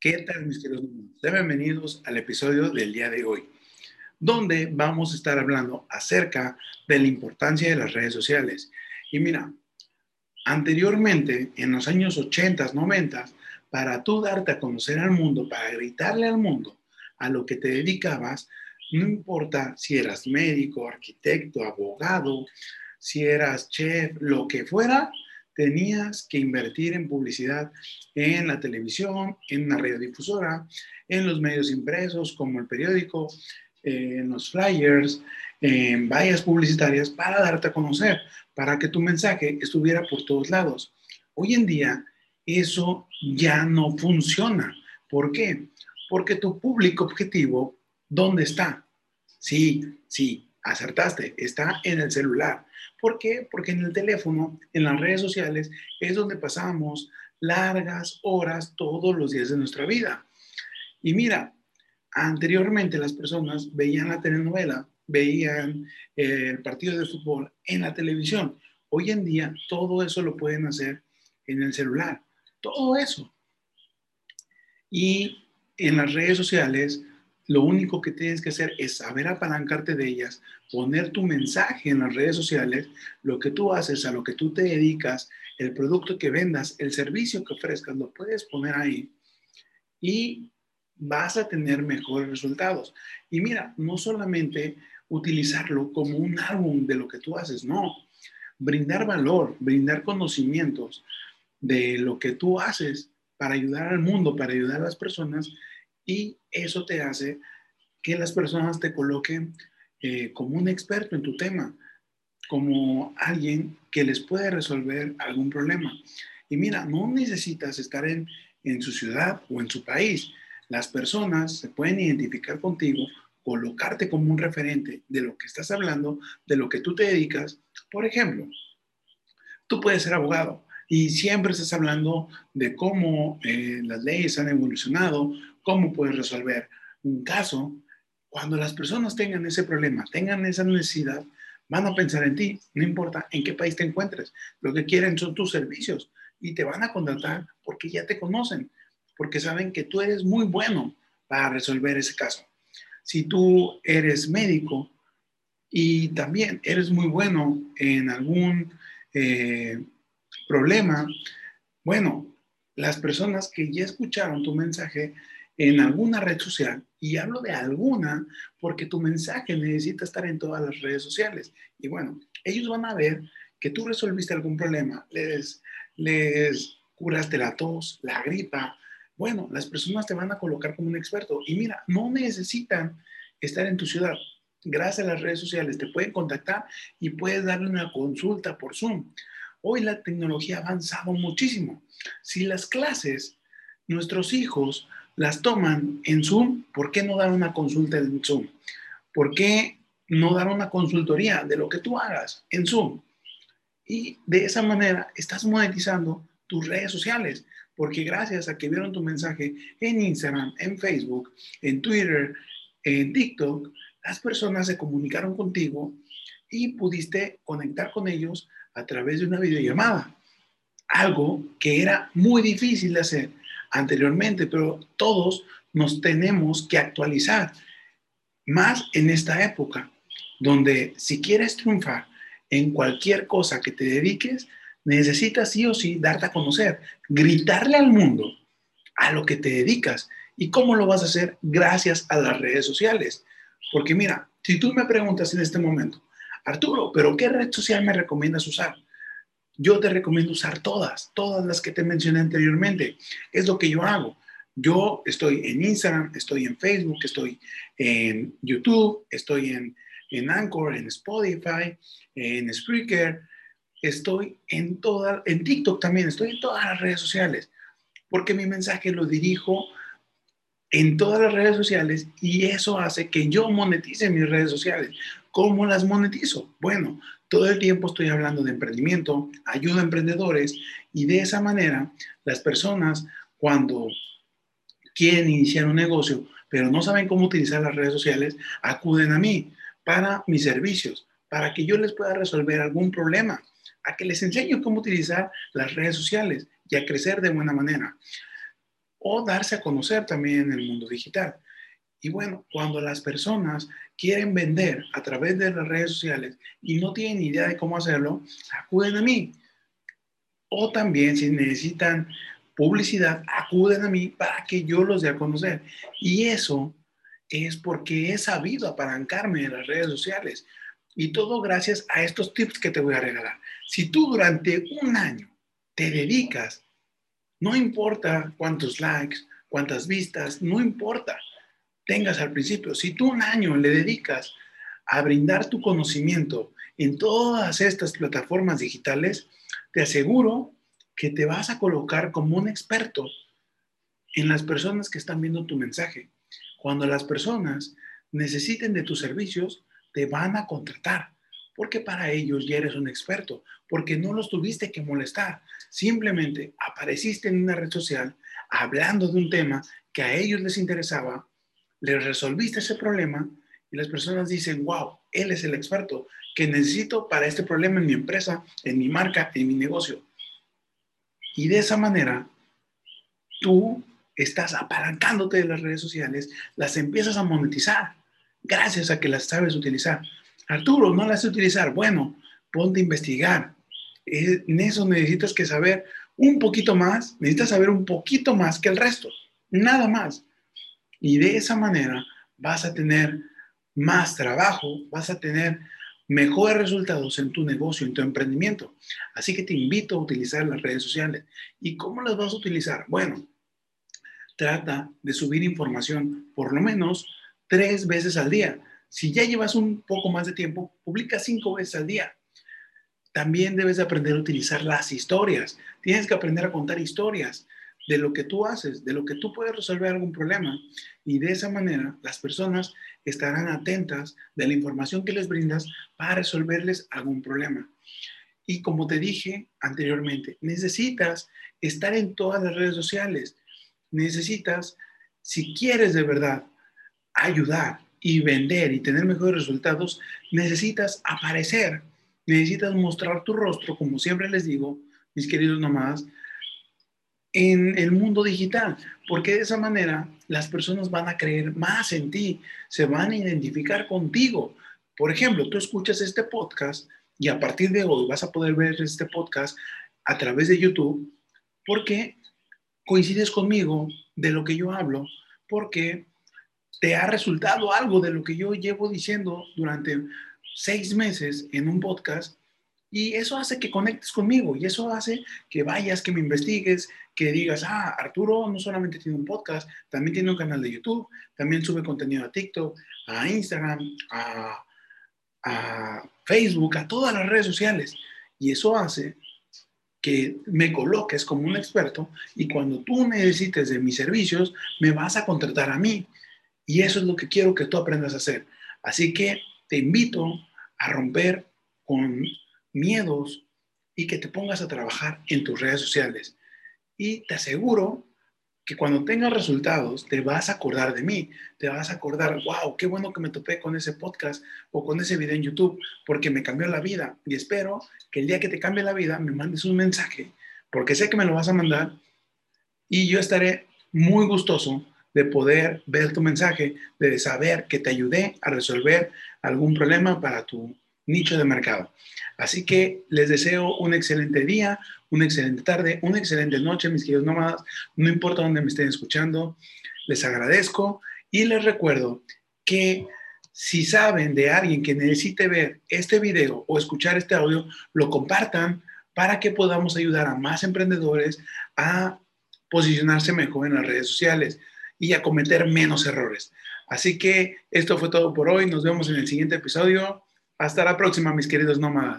¿Qué tal, mis queridos niños? Bienvenidos al episodio del día de hoy, donde vamos a estar hablando acerca de la importancia de las redes sociales. Y mira, anteriormente, en los años 80, 90, para tú darte a conocer al mundo, para gritarle al mundo a lo que te dedicabas, no importa si eras médico, arquitecto, abogado, si eras chef, lo que fuera, tenías que invertir en publicidad en la televisión, en la radiodifusora, en los medios impresos como el periódico, en los flyers, en vallas publicitarias para darte a conocer, para que tu mensaje estuviera por todos lados. Hoy en día eso ya no funciona. ¿Por qué? Porque tu público objetivo, ¿dónde está? Sí, sí, acertaste, está en el celular. ¿Por qué? Porque en el teléfono, en las redes sociales, es donde pasamos largas horas todos los días de nuestra vida. Y mira, anteriormente las personas veían la telenovela, veían eh, el partido de fútbol en la televisión. Hoy en día todo eso lo pueden hacer en el celular. Todo eso. Y en las redes sociales lo único que tienes que hacer es saber apalancarte de ellas, poner tu mensaje en las redes sociales, lo que tú haces, a lo que tú te dedicas, el producto que vendas, el servicio que ofrezcas, lo puedes poner ahí y vas a tener mejores resultados. Y mira, no solamente utilizarlo como un álbum de lo que tú haces, no, brindar valor, brindar conocimientos de lo que tú haces para ayudar al mundo, para ayudar a las personas y eso te hace que las personas te coloquen eh, como un experto en tu tema, como alguien que les puede resolver algún problema. Y mira, no necesitas estar en, en su ciudad o en su país. Las personas se pueden identificar contigo, colocarte como un referente de lo que estás hablando, de lo que tú te dedicas. Por ejemplo, tú puedes ser abogado y siempre estás hablando de cómo eh, las leyes han evolucionado, cómo puedes resolver un caso. Cuando las personas tengan ese problema, tengan esa necesidad, van a pensar en ti, no importa en qué país te encuentres. Lo que quieren son tus servicios y te van a contratar porque ya te conocen, porque saben que tú eres muy bueno para resolver ese caso. Si tú eres médico y también eres muy bueno en algún eh, problema, bueno, las personas que ya escucharon tu mensaje en alguna red social, y hablo de alguna porque tu mensaje necesita estar en todas las redes sociales. Y bueno, ellos van a ver que tú resolviste algún problema, les, les curaste la tos, la gripa. Bueno, las personas te van a colocar como un experto. Y mira, no necesitan estar en tu ciudad. Gracias a las redes sociales te pueden contactar y puedes darle una consulta por Zoom. Hoy la tecnología ha avanzado muchísimo. Si las clases, nuestros hijos las toman en Zoom, ¿por qué no dar una consulta en Zoom? ¿Por qué no dar una consultoría de lo que tú hagas en Zoom? Y de esa manera estás monetizando tus redes sociales, porque gracias a que vieron tu mensaje en Instagram, en Facebook, en Twitter, en TikTok, las personas se comunicaron contigo y pudiste conectar con ellos a través de una videollamada. Algo que era muy difícil de hacer anteriormente, pero todos nos tenemos que actualizar, más en esta época, donde si quieres triunfar en cualquier cosa que te dediques, necesitas sí o sí darte a conocer, gritarle al mundo a lo que te dedicas. ¿Y cómo lo vas a hacer? Gracias a las redes sociales. Porque mira, si tú me preguntas en este momento, Arturo, ¿pero qué red social me recomiendas usar? Yo te recomiendo usar todas, todas las que te mencioné anteriormente. Es lo que yo hago. Yo estoy en Instagram, estoy en Facebook, estoy en YouTube, estoy en, en Anchor, en Spotify, en Spreaker, estoy en toda, en TikTok también, estoy en todas las redes sociales, porque mi mensaje lo dirijo en todas las redes sociales y eso hace que yo monetice mis redes sociales. ¿Cómo las monetizo? Bueno, todo el tiempo estoy hablando de emprendimiento, ayuda a emprendedores y de esa manera las personas cuando quieren iniciar un negocio, pero no saben cómo utilizar las redes sociales, acuden a mí para mis servicios, para que yo les pueda resolver algún problema, a que les enseño cómo utilizar las redes sociales y a crecer de buena manera. o darse a conocer también en el mundo digital. Y bueno, cuando las personas quieren vender a través de las redes sociales y no tienen idea de cómo hacerlo, acuden a mí. O también si necesitan publicidad, acuden a mí para que yo los dé a conocer. Y eso es porque he sabido apalancarme en las redes sociales. Y todo gracias a estos tips que te voy a regalar. Si tú durante un año te dedicas, no importa cuántos likes, cuántas vistas, no importa tengas al principio, si tú un año le dedicas a brindar tu conocimiento en todas estas plataformas digitales, te aseguro que te vas a colocar como un experto en las personas que están viendo tu mensaje. Cuando las personas necesiten de tus servicios, te van a contratar, porque para ellos ya eres un experto, porque no los tuviste que molestar, simplemente apareciste en una red social hablando de un tema que a ellos les interesaba, les resolviste ese problema y las personas dicen, wow, él es el experto que necesito para este problema en mi empresa, en mi marca, en mi negocio. Y de esa manera, tú estás apalancándote de las redes sociales, las empiezas a monetizar gracias a que las sabes utilizar. Arturo, no las sé utilizar. Bueno, ponte a investigar. En eso necesitas que saber un poquito más, necesitas saber un poquito más que el resto, nada más. Y de esa manera vas a tener más trabajo, vas a tener mejores resultados en tu negocio, en tu emprendimiento. Así que te invito a utilizar las redes sociales. ¿Y cómo las vas a utilizar? Bueno, trata de subir información por lo menos tres veces al día. Si ya llevas un poco más de tiempo, publica cinco veces al día. También debes de aprender a utilizar las historias. Tienes que aprender a contar historias de lo que tú haces, de lo que tú puedes resolver algún problema. Y de esa manera las personas estarán atentas de la información que les brindas para resolverles algún problema. Y como te dije anteriormente, necesitas estar en todas las redes sociales. Necesitas, si quieres de verdad ayudar y vender y tener mejores resultados, necesitas aparecer, necesitas mostrar tu rostro, como siempre les digo, mis queridos nomás, en el mundo digital, porque de esa manera las personas van a creer más en ti, se van a identificar contigo. Por ejemplo, tú escuchas este podcast y a partir de hoy vas a poder ver este podcast a través de YouTube porque coincides conmigo de lo que yo hablo, porque te ha resultado algo de lo que yo llevo diciendo durante seis meses en un podcast y eso hace que conectes conmigo y eso hace que vayas, que me investigues, que digas, ah, Arturo no solamente tiene un podcast, también tiene un canal de YouTube, también sube contenido a TikTok, a Instagram, a, Facebook, a todas las redes sociales. Y eso hace que me coloques como un experto y cuando tú necesites de mis servicios, me vas a contratar a mí. Y eso es lo que quiero que tú aprendas a hacer. Así que te invito a romper con miedos y que te pongas a trabajar en tus redes sociales. Y te aseguro que cuando tengas resultados te vas a acordar de mí, te vas a acordar, wow, qué bueno que me topé con ese podcast o con ese video en YouTube, porque me cambió la vida. Y espero que el día que te cambie la vida me mandes un mensaje, porque sé que me lo vas a mandar y yo estaré muy gustoso de poder ver tu mensaje, de saber que te ayudé a resolver algún problema para tu nicho de mercado. Así que les deseo un excelente día, una excelente tarde, una excelente noche, mis queridos nómadas. No importa dónde me estén escuchando, les agradezco y les recuerdo que si saben de alguien que necesite ver este video o escuchar este audio, lo compartan para que podamos ayudar a más emprendedores a posicionarse mejor en las redes sociales y a cometer menos errores. Así que esto fue todo por hoy. Nos vemos en el siguiente episodio. Hasta la próxima, mis queridos nómadas.